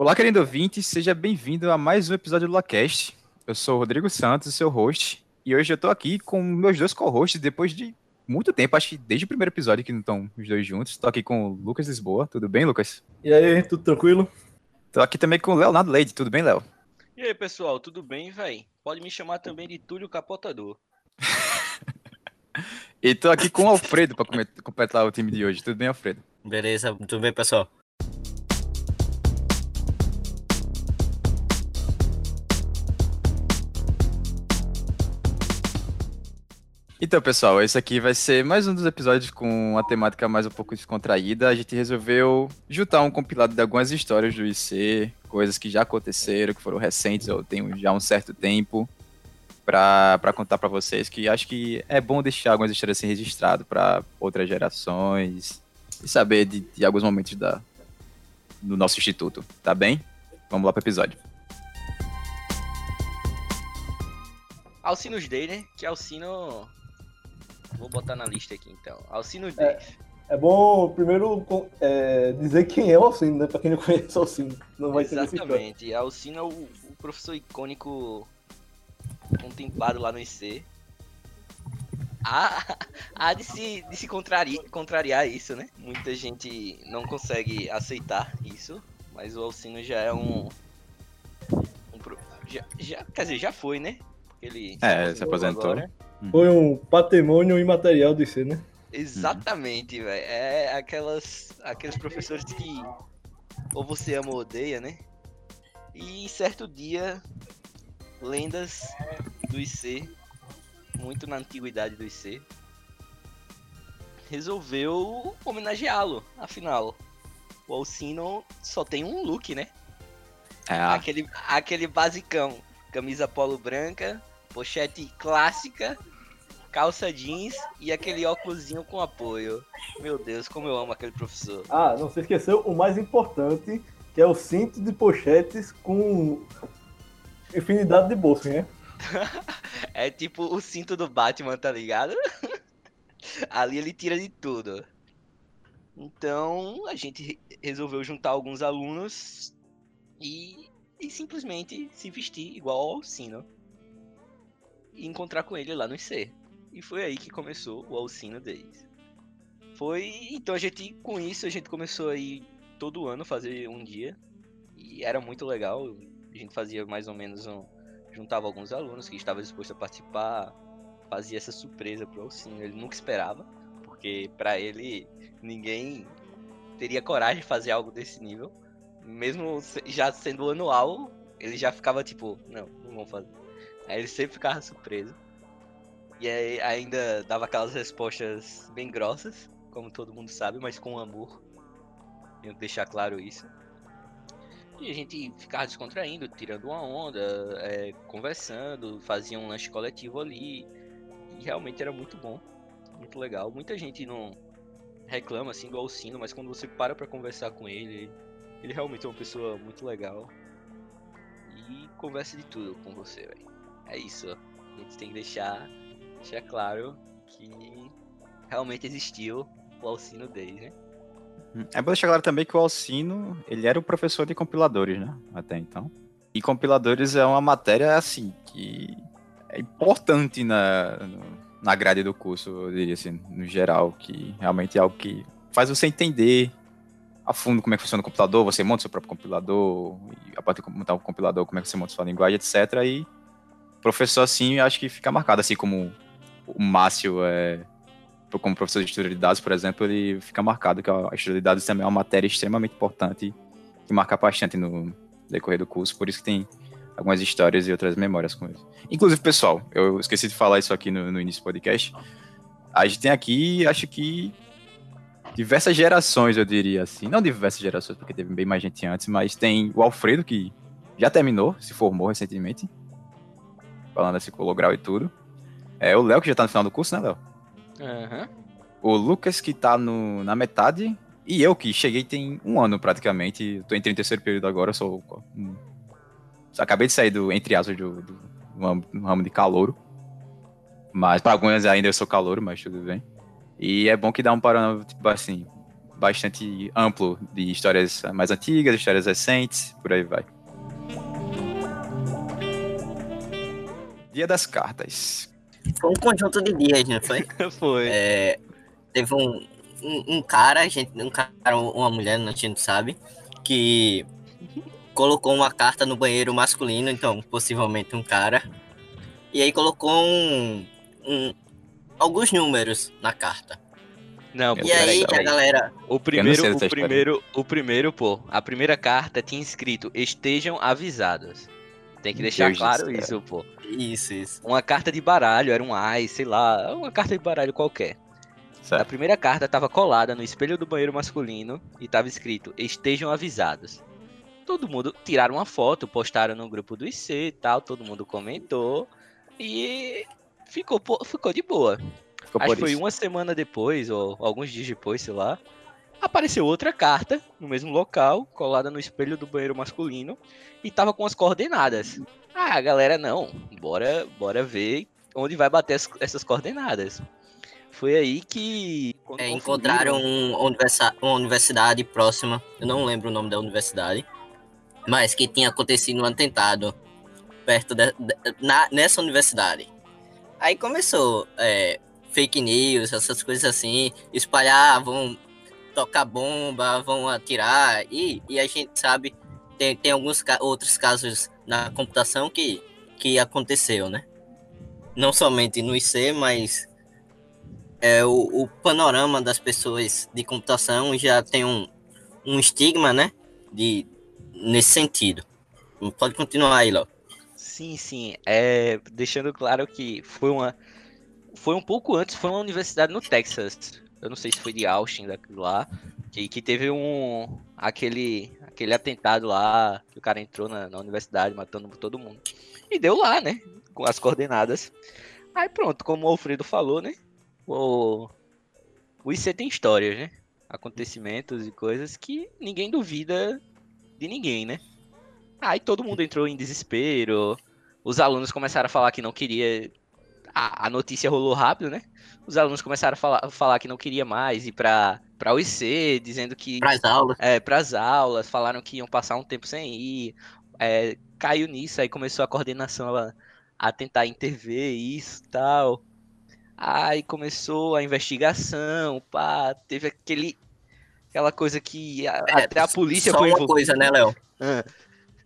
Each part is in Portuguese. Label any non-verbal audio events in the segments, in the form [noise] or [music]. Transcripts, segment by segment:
Olá, querido ouvinte, seja bem-vindo a mais um episódio do LaCast. Eu sou o Rodrigo Santos, seu host, e hoje eu tô aqui com meus dois co-hosts depois de muito tempo, acho que desde o primeiro episódio que não estão os dois juntos. Tô aqui com o Lucas Lisboa, tudo bem, Lucas? E aí, tudo tranquilo? Tô aqui também com o Leonardo Leide, tudo bem, Léo? E aí, pessoal, tudo bem, véi? Pode me chamar também de Túlio Capotador. [laughs] e tô aqui com o Alfredo para completar o time de hoje. Tudo bem, Alfredo? Beleza, tudo bem, pessoal? Então, pessoal, esse aqui vai ser mais um dos episódios com uma temática mais um pouco descontraída. A gente resolveu juntar um compilado de algumas histórias do IC, coisas que já aconteceram, que foram recentes ou tem já um certo tempo, para contar para vocês, que acho que é bom deixar algumas histórias assim registradas para outras gerações e saber de, de alguns momentos da, do nosso instituto, tá bem? Vamos lá pro episódio. Alcinos Day, né? Que Alcino Vou botar na lista aqui então. Alcino é, Dave. É, bom primeiro é, dizer quem é o Alcino, né? Pra quem não conhece o Alcino. Não vai Exatamente. Alcino é o, o, professor icônico contemplado lá no IC. Há, há de se, de se contrariar, contrariar isso, né? Muita gente não consegue aceitar isso, mas o Alcino já é um. um já, já, quer dizer, já foi, né? Ele é, se aposentou. Agora. Uhum. Foi um patrimônio imaterial do IC, né? Exatamente, velho. É aquelas, aqueles professores que ou você ama ou odeia, né? E certo dia, lendas do IC, muito na antiguidade do IC, resolveu homenageá-lo. Afinal, o Alcino só tem um look, né? É. Aquele, aquele basicão. Camisa polo branca, pochete clássica calça jeans e aquele óculosinho com apoio. Meu Deus, como eu amo aquele professor. Ah, não se esqueceu o mais importante, que é o cinto de pochetes com infinidade de bolsos, né? [laughs] é tipo o cinto do Batman, tá ligado? [laughs] Ali ele tira de tudo. Então a gente resolveu juntar alguns alunos e, e simplesmente se vestir igual ao Sino. E encontrar com ele lá no IC. E foi aí que começou o Alcino Days. Foi. Então a gente, com isso, a gente começou aí todo ano fazer um dia. E era muito legal. A gente fazia mais ou menos um. Juntava alguns alunos que estavam dispostos a participar. Fazia essa surpresa pro Alcino. Ele nunca esperava. Porque para ele ninguém teria coragem de fazer algo desse nível. Mesmo já sendo anual, ele já ficava tipo, não, não vamos fazer. Aí ele sempre ficava surpreso. E aí ainda dava aquelas respostas bem grossas, como todo mundo sabe, mas com amor. Que deixar claro isso. E a gente ficava descontraindo, tirando uma onda, é, conversando, fazia um lanche coletivo ali. E realmente era muito bom, muito legal. Muita gente não reclama assim do Alcino, mas quando você para pra conversar com ele, ele realmente é uma pessoa muito legal. E conversa de tudo com você, velho. É isso. A gente tem que deixar deixar claro que realmente existiu o Alcino Days, né? Hum, é bom deixar claro também que o Alcino, ele era o professor de compiladores, né? Até então. E compiladores é uma matéria, assim, que é importante na, na grade do curso, eu diria assim, no geral, que realmente é algo que faz você entender a fundo como é que funciona o computador, você monta seu próprio compilador, e a partir de montar o compilador, como é que você monta sua linguagem, etc. E professor, assim, acho que fica marcado, assim como o Márcio é como professor de história de dados, por exemplo, ele fica marcado que a história de dados também é uma matéria extremamente importante que marca bastante no decorrer do curso, por isso que tem algumas histórias e outras memórias com ele. Inclusive, pessoal, eu esqueci de falar isso aqui no, no início do podcast. A gente tem aqui, acho que diversas gerações, eu diria assim. Não diversas gerações, porque teve bem mais gente antes, mas tem o Alfredo, que já terminou, se formou recentemente, falando assim, com o grau e tudo. É o Léo que já tá no final do curso, né, Léo? Uhum. O Lucas que tá no, na metade. E eu que cheguei tem um ano praticamente. Tô em terceiro período agora, sou. Um, acabei de sair do, entre aspas, do, do, do ramo de calouro. Mas para algumas ainda eu sou calouro, mas tudo bem. E é bom que dá um parâmetro, tipo assim, bastante amplo de histórias mais antigas, histórias recentes, por aí vai. Dia das Cartas. Foi um conjunto de dias, não foi? [laughs] Foi. É, teve um, um, um cara, gente, um cara, uma mulher, a gente não sabe, que colocou uma carta no banheiro masculino, então possivelmente um cara, e aí colocou um, um alguns números na carta. Não, E peraí, aí a galera, O primeiro, o primeiro, o primeiro, pô, a primeira carta tinha escrito estejam avisados. Tem que deixar Deus claro isso, pô. isso, isso. Uma carta de baralho, era um ai, sei lá, uma carta de baralho qualquer. A Certo. primeira carta tava colada no espelho do banheiro masculino e tava escrito estejam avisados. Todo mundo tiraram uma foto, postaram no grupo do IC e tal, todo mundo comentou e ficou, ficou de boa. Ficou Acho que foi isso. uma semana depois, ou alguns dias depois, sei lá. Apareceu outra carta no mesmo local, colada no espelho do banheiro masculino, e tava com as coordenadas. Ah, galera, não, bora, bora ver onde vai bater as- essas coordenadas. Foi aí que. É, encontraram um- uma, universi- uma universidade próxima, eu não lembro o nome da universidade, mas que tinha acontecido um atentado perto de, de- na, nessa universidade. Aí começou é, fake news, essas coisas assim, espalhar, vão tocar bomba, vão atirar, e, e a gente sabe, tem, tem alguns outros casos na computação que, que aconteceu, né? Não somente no IC, mas é, o, o panorama das pessoas de computação já tem um, um estigma, né? De, nesse sentido. Pode continuar aí, Léo. Sim, sim. É, deixando claro que foi uma. Foi um pouco antes, foi uma universidade no Texas. Eu não sei se foi de Austin daquilo lá. Que, que teve um. Aquele. Aquele atentado lá. Que o cara entrou na, na universidade matando todo mundo. E deu lá, né? Com as coordenadas. Aí pronto, como o Alfredo falou, né? O, o IC tem histórias, né? Acontecimentos e coisas que ninguém duvida de ninguém, né? Aí todo mundo entrou em desespero. Os alunos começaram a falar que não queria. A, a notícia rolou rápido, né? Os alunos começaram a falar, falar que não queria mais ir pra, pra UIC, dizendo que. Para as aulas. É, pras aulas, falaram que iam passar um tempo sem ir. É, caiu nisso, aí começou a coordenação a, a tentar intervir isso e tal. Aí começou a investigação, pá, teve aquele. Aquela coisa que a- É, até a polícia Só foi uma envolvida. coisa, né, Léo? Ah.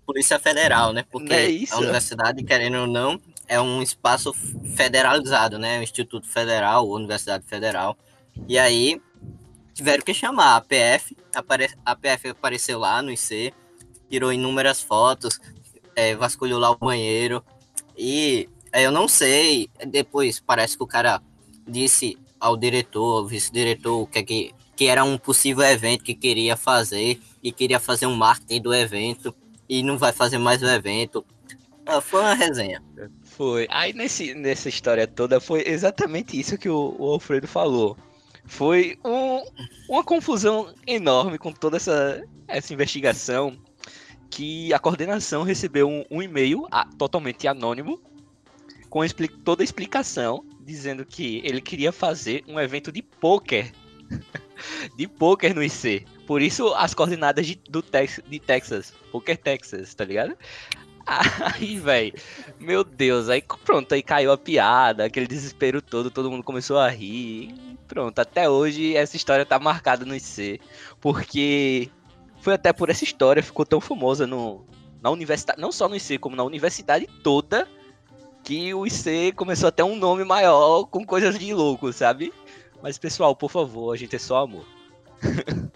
Polícia Federal, né? Porque é isso? a universidade, querendo ou não, é um espaço federalizado, né? Um Instituto Federal, Universidade Federal. E aí tiveram que chamar a PF. apare- A PF apareceu lá no IC, tirou inúmeras fotos, é, vasculhou lá o banheiro. E é, eu não sei, depois parece que o cara disse ao diretor, ao vice-diretor, que, é que, que era um possível evento que queria fazer e queria fazer um marketing do evento e não vai fazer mais o evento. Ah, foi uma resenha. Foi. Aí nesse, nessa história toda foi exatamente isso que o, o Alfredo falou. Foi um- uma confusão enorme com toda essa, essa investigação que a coordenação recebeu um, um e-mail totalmente anônimo com expli- toda a explicação dizendo que ele queria fazer um evento de pôquer [laughs] de pôquer no IC. Por isso as coordenadas de, do Tex, de Texas, Poker Texas, tá ligado? [laughs] Aí, velho, meu Deus, aí pronto, aí caiu a piada, aquele desespero todo, todo mundo começou a rir. Pronto, até hoje essa história tá marcada no IC, porque foi até por essa história ficou tão famosa no na universidade, não só no IC, como na universidade toda, que o IC começou a ter um nome maior com coisas de louco, sabe? Mas pessoal, por favor, a gente é só amor. [laughs]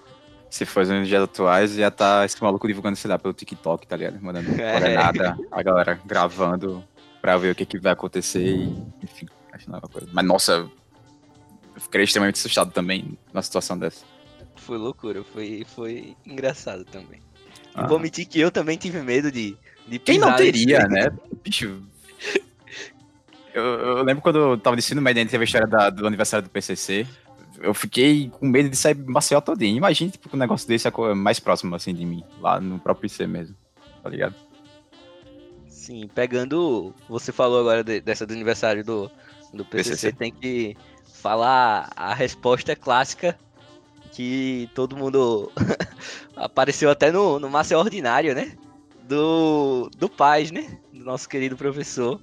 Se fosse nos dias atuais, ia tá esse maluco divulgando, sei lá, pelo TikTok, tá ligado? Mandando [laughs] É. coordenada, a galera gravando pra ver o que, que vai acontecer e, enfim, acho nova coisa. Mas, nossa, eu ficaria extremamente assustado também numa situação dessa. Foi loucura, foi, foi engraçado também. Ah. Vou admitir que eu também tive medo de, de Quem não teria, né? Bicho. Eu, eu lembro quando eu tava no ensino médio, a gente teve a história da- do aniversário do PCC. Eu fiquei com medo de sair Maceió todinho. Imagina, tipo, um negócio desse é co- mais próximo, assim, de mim. Lá no próprio IC mesmo. Tá ligado? Sim, pegando. Você falou agora de- dessa do aniversário do, do PCC, PCC. tem que falar a resposta clássica que todo mundo [laughs] apareceu até no, no Massa Ordinário, né? Do, do Paz, né? Do nosso querido professor.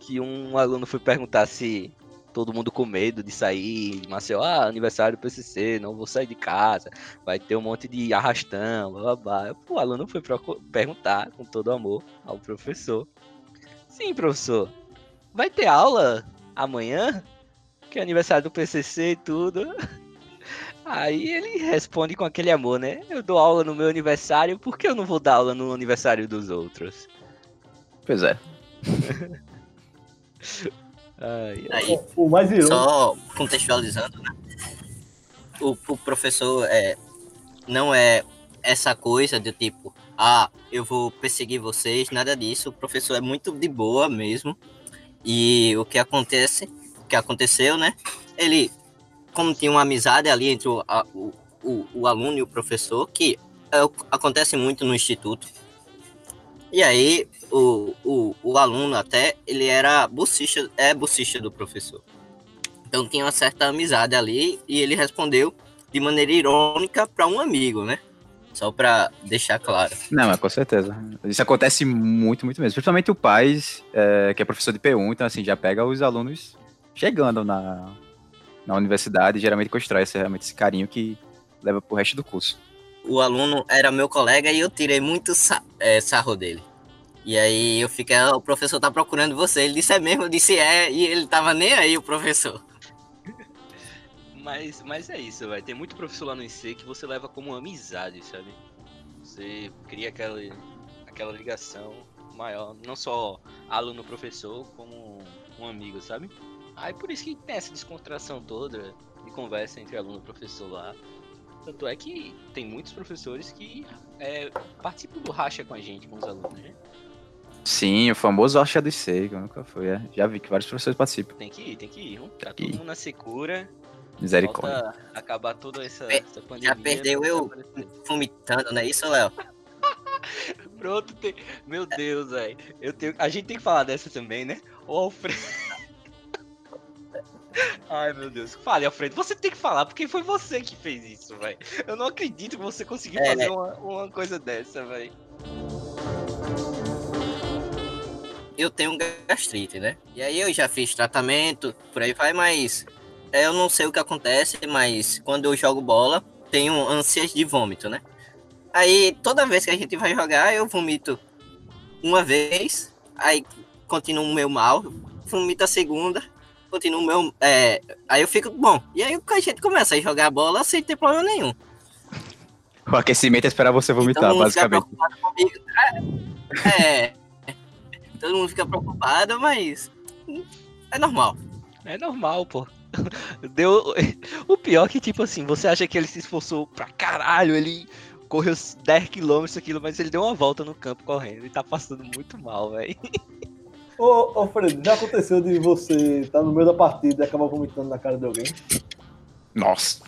Que um aluno foi perguntar se todo mundo com medo de sair, Maceió, ah, aniversário do PCC, não vou sair de casa, vai ter um monte de arrastão, blá blá blá. O aluno foi perguntar com todo amor ao professor. Sim, professor, vai ter aula amanhã? Que é aniversário do PCC e tudo. [laughs] Aí ele responde com aquele amor, né? Eu dou aula no meu aniversário, por que eu não vou dar aula no aniversário dos outros? Pois é. [laughs] Ai, Aí, O mais irônico. só contextualizando, né? O, o professor é, não é essa coisa de tipo, ah, eu vou perseguir vocês, nada disso. O professor é muito de boa mesmo. E o que acontece, o que aconteceu, né? Ele, como tinha uma amizade ali entre o, a- o, o, o aluno e o professor, que é, acontece muito no instituto. E aí, o, o, o aluno até, ele era bolsista, é bolsista do professor. Então tinha uma certa amizade ali e ele respondeu de maneira irônica para um amigo, né? Só para deixar claro. Não, é com certeza. Isso acontece muito, muito mesmo. Principalmente o Paz, é, que é professor de P1, então assim, já pega os alunos chegando na, na universidade, geralmente constrói esse, realmente esse carinho que leva pro resto do curso. O aluno era meu colega e eu tirei muito é, sarro dele. E aí eu fiquei, "Ah, o professor tá procurando você. Ele disse é mesmo, eu disse é, e ele tava nem aí, o professor. Mas, mas é isso, vai. Tem muito professor lá no IC que você leva como amizade, sabe? Você cria aquela, aquela ligação maior, não só aluno-professor, como um amigo, sabe? Aí por isso que tem essa descontração toda de conversa entre aluno e professor lá. Tanto é que tem muitos professores que é, participam do racha com a gente, com os alunos, né? Sim, o famoso Archa do Sei, que nunca foi. é. Já vi que vários professores participam. Tem que ir, tem que ir. viu? Tá todo mundo na secura. Misericórdia. Falta acabar toda essa, É, essa pandemia. perdeu pra eu. Vomitando, não é isso, Léo? [laughs] Pronto, tem... meu Deus, velho. Eu tenho... A gente tem que falar dessa também, né? O Alfredo. Ai, meu Deus. Fale, Alfredo. Você tem que falar, porque foi você que fez isso, velho. Eu não acredito que você conseguiu É. fazer uma, uma coisa dessa, velho. eu tenho gastrite, né? E aí eu já fiz tratamento, por aí vai, mas eu não sei o que acontece, mas quando eu jogo bola, tenho ânsias de vômito, né? Aí toda vez que a gente vai jogar, eu vomito uma vez, aí continuo meio mal, vomito a segunda, continuo meio. É, aí eu fico bom. E aí a gente começa a jogar bola sem ter problema nenhum. O aquecimento é esperar você vomitar, Todo mundo fica basicamente. preocupado comigo. É, é. Todo mundo fica preocupado, mas é normal. É normal, pô. [laughs] Deu. O pior é que, tipo assim, você acha que ele se esforçou pra caralho, ele correu 10km aquilo, mas ele deu uma volta no campo correndo e tá passando muito mal, velho. [laughs] Ô, ô Fred, já aconteceu de você estar no meio da partida e acabar vomitando na cara de alguém? Nossa.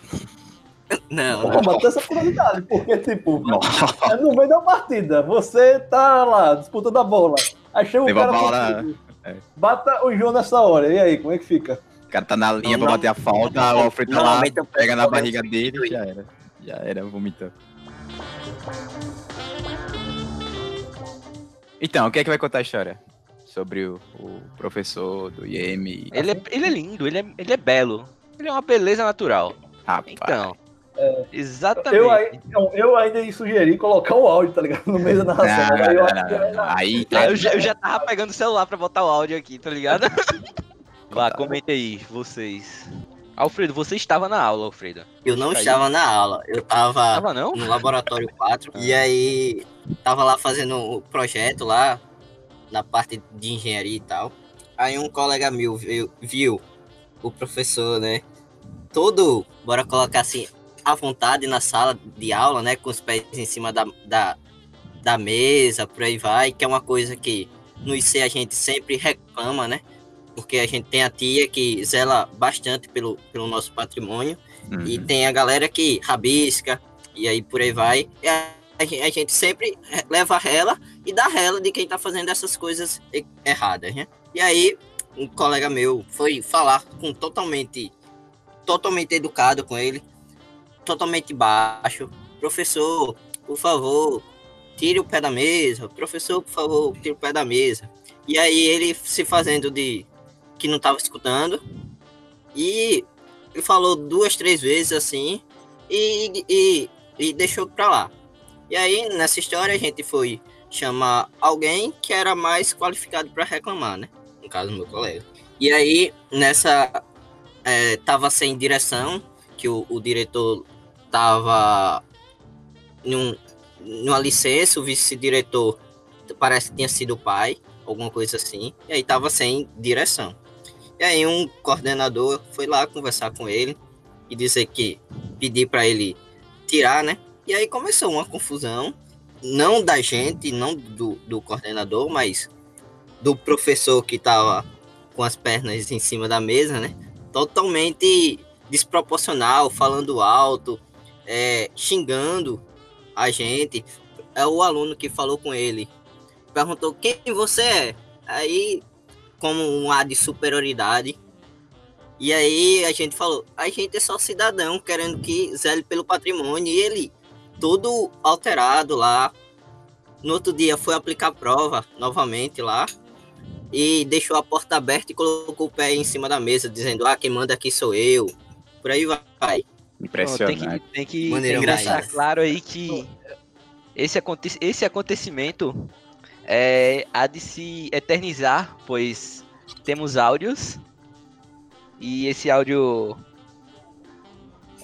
Não, Pô, mas tem essa curiosidade, porque, tipo, Nossa. é no meio da partida, você tá lá disputando a bola, aí chega o Leva cara bola, contigo, é. bata o João nessa hora, e aí, como é que fica? O cara tá na linha Não, pra não. bater a falta, o Alfredo tá lá, pega na barriga dele e já era. Já era, vomitando. Então, o que é que vai contar a história? Sobre o, o professor do IEM. Ele é, ele é lindo, ele é, ele é belo. Ele é uma beleza natural. Rapaz. Então. Exatamente. Eu, não, eu ainda ia sugerir colocar o áudio, tá ligado? No meio da narração. não, aí eu não, não, é-. Aí tá. eu, já, eu já tava pegando o celular pra botar o áudio aqui, tá ligado? [laughs] Vá, comente aí, vocês. Alfredo, você estava na aula, Alfredo. eu não estava na aula. Eu tava Tava não? no laboratório 4 [laughs] e aí tava lá fazendo o projeto lá na parte de engenharia e tal. Aí um colega meu viu, viu o professor, né? Todo, bora colocar assim, à vontade na sala de aula, né? Com os pés em cima da, da, da mesa, por aí vai, que é uma coisa que no IC a gente sempre reclama, né? Porque a gente tem a tia que zela bastante pelo, pelo nosso patrimônio. Uhum. E tem a galera que rabisca, e aí por aí vai. E a, a gen- a gente sempre leva rela e dá rela de quem tá fazendo essas coisas erradas, né? E aí, um colega meu foi falar com totalmente, totalmente educado com ele. totalmente baixo. Professor, por favor, tire o pé da mesa. Professor, por favor, tire o pé da mesa. E aí ele se fazendo de que não estava escutando. E ele falou duas, três vezes assim. E, e, e deixou pra lá. E aí, nessa história, a gente foi chamar alguém que era mais qualificado para reclamar, né? No caso, meu colega. E aí, nessa. É, tava sem direção, que o, o diretor tava num, numa licença, o vice-diretor parece que tinha sido o pai, alguma coisa assim, e aí tava sem direção. E aí um coordenador foi lá conversar com ele e dizer que pedir para ele tirar, né? E aí começou uma confusão, não da gente, não do, do coordenador, mas do professor que tava com as pernas em cima da mesa, né? Totalmente desproporcional, falando alto, é, xingando a gente. É o aluno que falou com ele. Perguntou quem você é. Aí, como um ar de superioridade. E aí a gente falou, a gente é só cidadão querendo que zele pelo patrimônio. E ele, todo alterado lá. No outro dia foi aplicar prova novamente lá. E deixou a porta aberta e colocou o pé em cima da mesa, dizendo, ah, quem manda aqui sou eu. Por aí vai. Impressionante. Tem que, tem que, tem que deixar claro aí que esse, aconte esse acontecimento é, há de se eternizar, pois temos áudios e esse áudio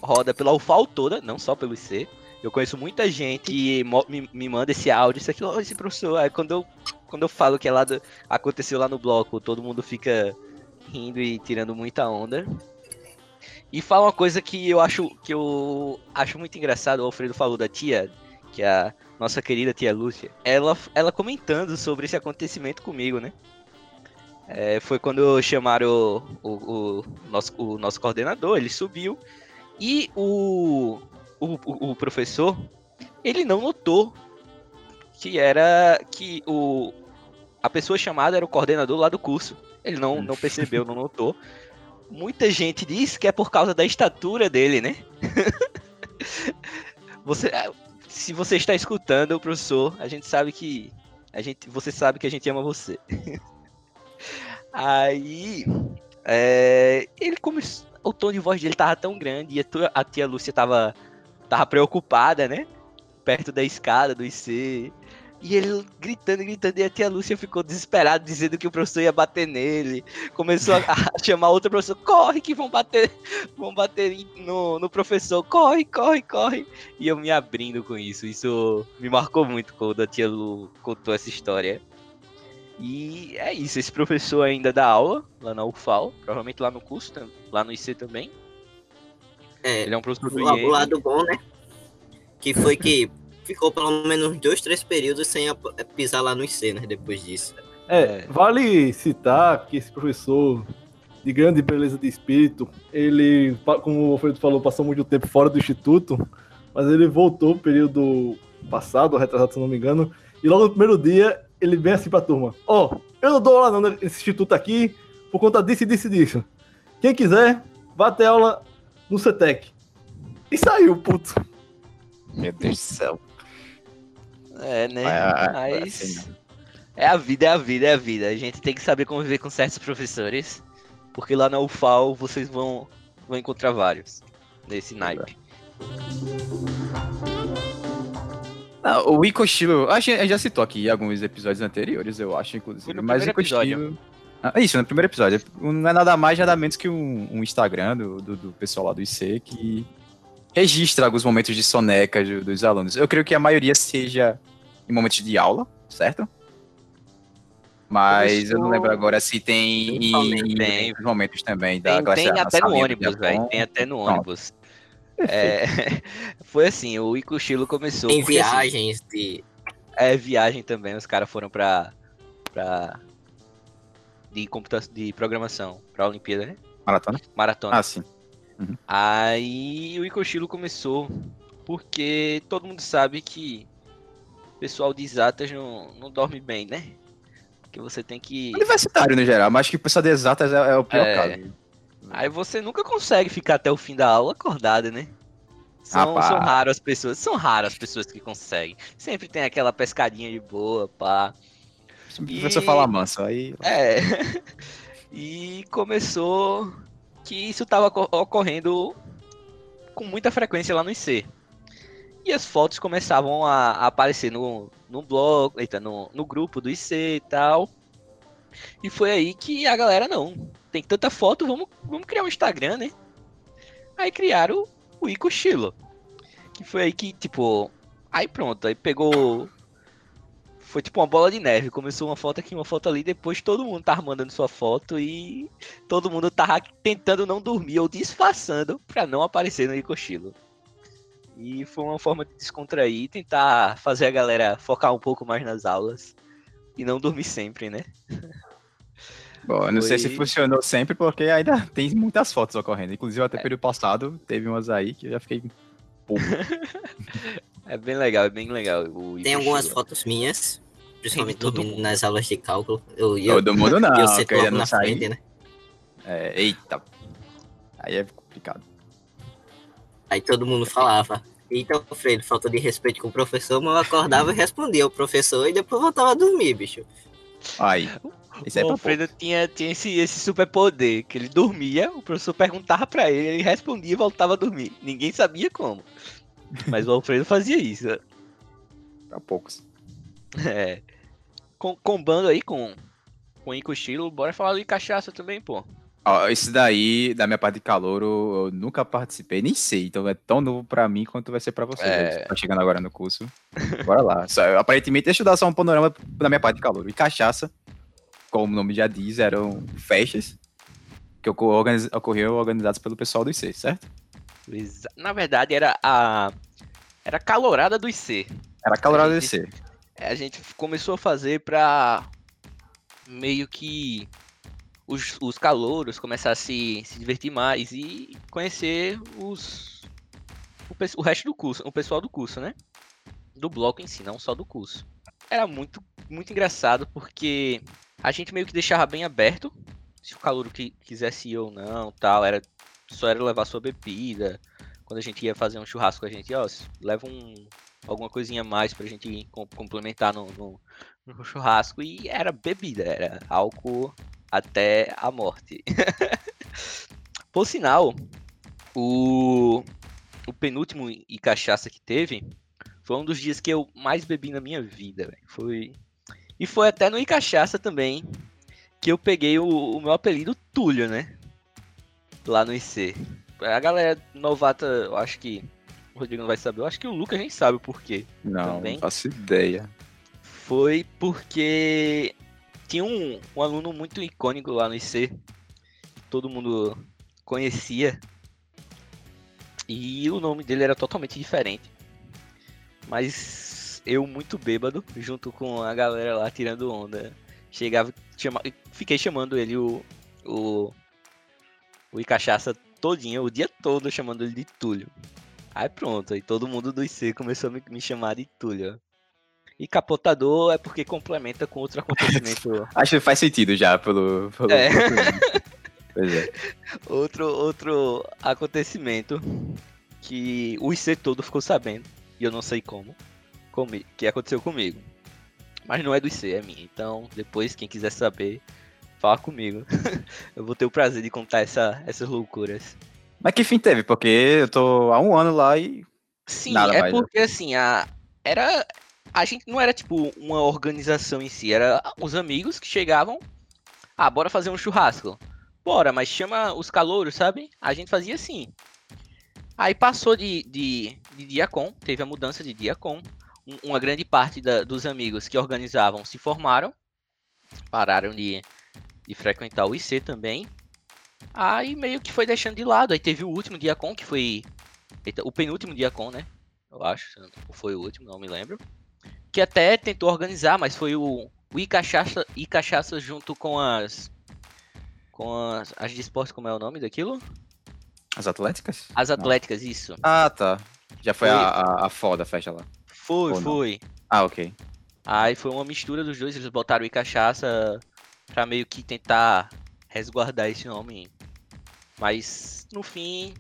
roda pela UFAL toda, não só pelo IC. Eu conheço muita gente que me, me manda esse áudio, isso aqui, ó, esse professor. Aí quando eu, quando eu falo que é lá do- aconteceu lá no bloco, todo mundo fica rindo e tirando muita onda. E fala uma coisa que eu acho que eu acho muito engraçado, o Alfredo falou da tia, que é a nossa querida tia Lúcia. Ela, ela comentando sobre esse acontecimento comigo, né? É, foi quando chamaram o, o, o nosso, o nosso coordenador, ele subiu e o, o, o- o professor, ele não notou que era que o, a pessoa chamada era o coordenador lá do curso. Ele não, não percebeu, não notou. Muita gente diz que é por causa da estatura dele, né? [laughs] você, ah, se você está escutando, professor, a gente sabe que a gente, você sabe que a gente ama você. [laughs] Aí, é, ele começou, o tom de voz dele tava tão grande e a tia Lúcia tava, tava preocupada, né? Perto da escada do IC. E ele gritando, gritando, e a tia Lúcia ficou desesperada, dizendo que o professor ia bater nele. Começou a, a [laughs] chamar outro professor, corre que vão bater, vão bater no, no professor, corre, corre, corre. E eu me abrindo com isso. Isso me marcou muito quando a tia Lu contou essa história. E é isso, esse professor ainda dá aula lá na UFAL, provavelmente lá no curso, lá no IC também. É, Ele é um professor do o, lado bom, né? Que foi que ficou pelo menos dois, três períodos sem pisar lá no IC, né? Depois disso. É, É. vale citar que esse professor de grande beleza de espírito, ele, como o Alfredo falou, passou muito tempo fora do instituto, mas ele voltou no período passado, retrasado, se não me engano, e logo no primeiro dia ele vem assim pra turma: Ó, eu não dou aula não nesse instituto aqui por conta disso e disso e disso. Quem quiser, vá ter aula no CETEC. E saiu, puto. Meu Deus do céu. É, né? Ah, Mas. assim É a vida, é a vida, é a vida. A gente tem que saber conviver com certos professores. Porque lá na UFAL vocês vão, vão encontrar vários. Nesse naipe. Não, o Ico Estilo, a gente já citou aqui em alguns episódios anteriores, eu acho, inclusive. Mas o Ico Estilo. Ah, isso, no primeiro episódio. Não é nada mais, nada menos que um, um Instagram do, do, do pessoal lá do IC que registra alguns momentos de soneca do- dos alunos. Eu creio que a maioria seja em momentos de aula, certo? Mas eu não lembro agora se tem em, em Tem. outros momentos também da Tem, classe tem até no ônibus, velho. Tem até no ônibus. É, [laughs] foi assim, o Ico Estilo começou. Tem assim, viagens de. É, viagem também, os caras foram pra. pra. De computação, de programação, pra Olimpíada, né? Maratona? Maratona. Ah, sim. Aí o Icochilo começou porque todo mundo sabe que o pessoal de exatas não, não dorme bem, né? Porque você tem que. Universitário no geral, mas que o pessoal de exatas é, é o pior É. caso. Aí você nunca consegue ficar até o fim da aula acordado, né? São, são raras as pessoas, são raras as pessoas que conseguem. Sempre tem aquela pescadinha de boa, pá. O E- professor falar manso, aí. É. [laughs] E começou que isso estava ocorrendo com muita frequência lá no IC. E as fotos começavam a, a aparecer no, no blog, eita, no, no grupo do IC e tal. E foi aí que a galera, não, tem tanta foto, vamos, vamos criar um Instagram, né? Aí criaram o Ico Chilo. Que foi aí que, tipo, aí pronto, aí pegou foi tipo uma bola de neve. Começou uma foto aqui, uma foto ali. Depois todo mundo tava mandando sua foto e todo mundo tava tentando não dormir ou disfarçando pra não aparecer no cochilo. E foi uma forma de descontrair, tentar fazer a galera focar um pouco mais nas aulas e não dormir sempre, né? [laughs] Bom, eu não sei se Foi- funcionou sempre, porque ainda tem muitas fotos ocorrendo. Inclusive, até período passado, teve umas aí que eu já fiquei. [laughs] É bem legal, é bem legal. O Tem algumas fotos minhas, principalmente todo mundo. nas aulas de cálculo. Eu, eu, Todo mundo [laughs] não, eu logo na sair. frente, né? É, eita. Aí é complicado. Aí todo mundo falava. Eita, Alfredo, falta de respeito com o professor, mas eu acordava e respondia ao professor e depois voltava a dormir, bicho. Aí. Isso é o Alfredo tinha, tinha esse, esse super poder, que ele dormia, o professor perguntava pra ele, ele respondia e voltava a dormir. Ninguém sabia como. Mas o Alfredo fazia isso. pra poucos. [laughs] É. Com, combando aí com, com o Ico Estilo, bora falar do cachaça também, pô. Ó, esse daí, da minha parte de calor, eu nunca participei, nem sei. Então é tão novo pra mim quanto vai ser pra você. É. Você Tá chegando agora no curso. Bora lá. Só- aparentemente, deixa eu dar só um panorama da minha parte de calor. E cachaça, como o nome já diz, eram festas que organiz- ocorriam organizadas pelo pessoal do IC, certo? Na verdade, era a. Era a calorada do IC. Era calorada do A gente- IC. A gente começou a fazer pra meio que os, os calouros começar a se, se divertir mais e conhecer os o, o resto do curso, o pessoal do curso, né? Do bloco em si, não só do curso. Era muito, muito engraçado porque a gente meio que deixava bem aberto se o calouro que quisesse ir ou não, tal, era só era levar sua bebida. Quando a gente ia fazer um churrasco, a gente, ó, leva um alguma coisinha a mais pra gente com- complementar no, no- no churrasco e era bebida, era álcool até a morte. [laughs] Por sinal, o, o penúltimo e cachaça que teve foi um dos dias que eu mais bebi na minha vida. Foi e foi até no Icachaça também que eu peguei o, o meu apelido Túlio, né? Lá no IC. A galera novata, eu acho que o Rodrigo não vai saber, eu acho que o Lucas nem sabe o porquê. Não, Também. não faço ideia. Foi porque tinha um, um aluno muito icônico lá no IC. Todo mundo conhecia. E o nome dele era totalmente diferente. Mas eu muito bêbado, junto com a galera lá tirando onda. Chegava, chama, fiquei chamando ele o o o Icachaça todinho, o dia todo chamando ele de Túlio. Aí pronto, aí todo mundo do IC começou a me, me chamar de Túlio. E capotador é porque complementa com outro acontecimento. [laughs] Acho que faz sentido já pelo. pelo É. [laughs] pois é. outro, outro acontecimento que o IC todo ficou sabendo. E eu não sei como. que aconteceu comigo. Mas não é do IC, é minha. Então, depois, quem quiser saber, fala comigo. [laughs] eu vou ter o prazer de contar essa, essas loucuras. Mas que fim teve? Porque eu tô há um ano lá e. Sim, Nada é mais, né? porque assim, a, era. A gente não era tipo uma organização em si, era os amigos que chegavam. Ah, bora fazer um churrasco. Bora, mas chama os calouros, sabe? A gente fazia assim. Aí passou de, de, de Diacon, teve a mudança de Diacon. Um- uma grande parte da- dos amigos que organizavam se formaram, pararam de, de frequentar o IC também. Aí meio que foi deixando de lado. Aí teve o último Diacon, que foi o penúltimo Diacon, né? Eu acho, não foi o último, não me lembro. Que até tentou organizar, mas foi o, o Icachaça, Icachaça junto com as. Com as. As de esporte, como é o nome daquilo? As Atléticas? As Não. Atléticas, isso. Ah, tá. Já foi, Foi. a, a, a foda a festa lá. Foi, Ou não? foi. Ah, ok. Aí foi uma mistura dos dois, eles botaram o Icachaça pra meio que tentar resguardar esse nome. Mas no fim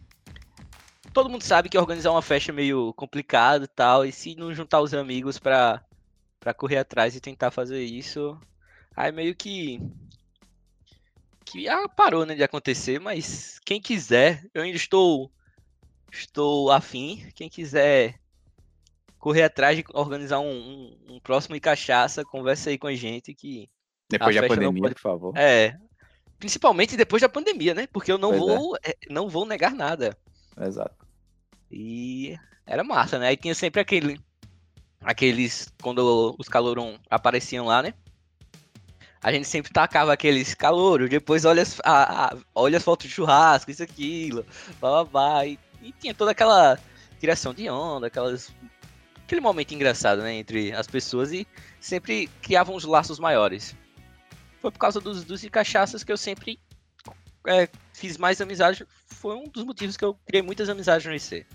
todo mundo sabe que organizar uma festa é meio complicado e tal, e se não juntar os amigos pra, pra correr atrás e tentar fazer isso, aí meio que. que ah, parou né, de acontecer, mas quem quiser, eu ainda estou. estou afim, quem quiser correr atrás de organizar um, um, um próximo e cachaça, conversa aí com a gente que. Depois da pandemia, pode- por favor. É. Principalmente depois da pandemia, né? Porque eu não Pois é. vou. é, Não vou negar nada. Exato. E era massa, né? Aí tinha sempre aquele. Aqueles. Quando os caloron apareciam lá, né? A gente sempre tacava aqueles calouros, depois olha as, a- a- olha as fotos de churrasco, isso, aquilo, blá. E, e tinha toda aquela criação de onda, aquelas. Aquele momento engraçado, né? Entre as pessoas e sempre criavam os laços maiores. Foi por causa dos, dos de cachaças que eu sempre é, fiz mais amizade. Foi um dos motivos que eu criei muitas amizades no IC.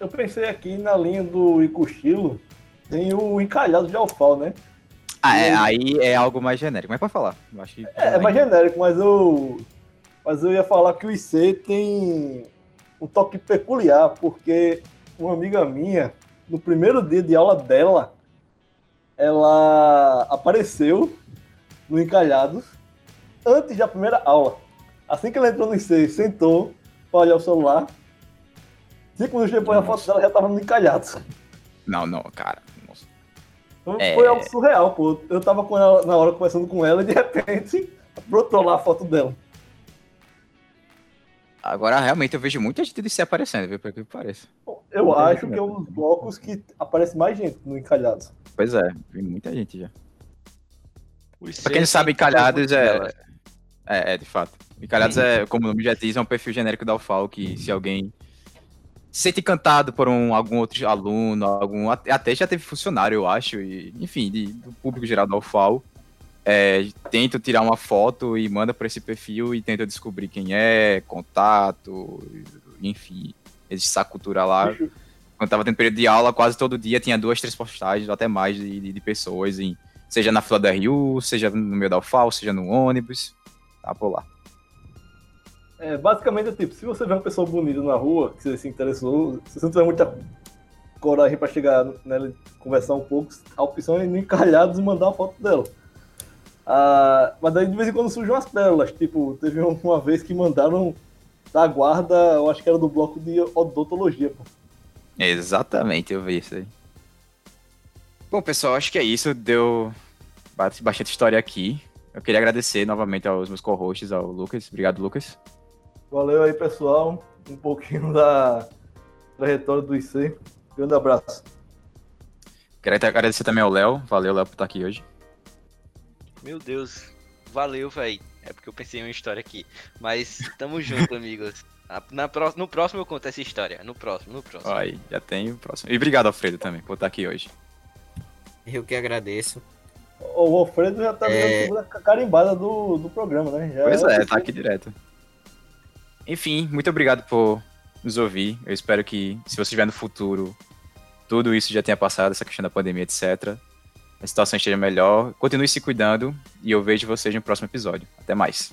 Eu pensei aqui na linha do Icochilo, tem o encalhado de alfal, né? Ah, é, aí é algo mais genérico, mas pode falar. Eu acho que É, é mais genérico, mas eu. Mas eu ia falar que o IC tem um toque peculiar, porque uma amiga minha, no primeiro dia de aula dela, ela apareceu no Encalhados antes da primeira aula. Assim que ela entrou no IC, sentou para olhar o celular. Cinco minutos depois, a foto Nossa. dela já estava no Encalhados. Não, não, cara. Nossa. Então, É. Foi algo surreal, pô. Eu tava com ela na hora conversando com ela e de repente [laughs] brotou lá a foto dela. Agora, realmente, eu vejo muita gente se aparecendo, viu? Por que parece. Eu acho que é um dos blocos que aparece mais gente no Encalhados. Pois é, vi muita gente já. O IC Pra quem não sabe, Encalhados é. dela. É, é, de fato. Encalhados é, como o nome já diz, é um perfil genérico da UFAL, que se alguém se sente encantado por um, algum outro aluno, algum. Até até já teve funcionário, eu acho, e, enfim, de- do público geral da UFAL. É, tenta tirar uma foto e manda para esse perfil e tenta descobrir quem é, contato, enfim, essa cultura lá. Quando tava tendo período de aula, quase todo dia tinha duas, três postagens, ou até mais de, de- de pessoas, em, seja na fila da RU, seja no meio da UFAL, seja no ônibus, tá por lá. É, basicamente é tipo, se você vê uma pessoa bonita na rua, que você se interessou, se você não tiver muita coragem pra chegar nela e conversar um pouco, a opção é ir no Encalhados e mandar uma foto dela. Ah, mas daí de vez em quando surgem umas pérolas, tipo, teve uma vez que mandaram da guarda, eu acho que era do bloco de odontologia, pô. Exatamente, eu vi isso aí. Bom, pessoal, acho que é isso. Deu ba- bastante história aqui. Eu queria agradecer novamente aos meus co-hosts, ao Lucas. Obrigado, Lucas. Valeu aí, pessoal. Um pouquinho da trajetória do IC. Grande abraço. Quero até agradecer também ao Léo. Valeu, Léo, por estar aqui hoje. Meu Deus, valeu, véi. É porque eu pensei em uma história aqui. Mas tamo junto, [laughs] amigos. Na, pró- no próximo eu conto essa história. No próximo, no próximo. Aí, já tem o próximo. E obrigado, Alfredo, também, por estar aqui hoje. Eu que agradeço. O Alfredo já tá É. figura carimbada do, do programa, né? Já Pois é, tá aqui direto. Enfim, muito obrigado por nos ouvir. Eu espero que, se você estiver no futuro, tudo isso já tenha passado, essa questão da pandemia, etc. A situação esteja melhor. Continue se cuidando e eu vejo vocês no próximo episódio. Até mais.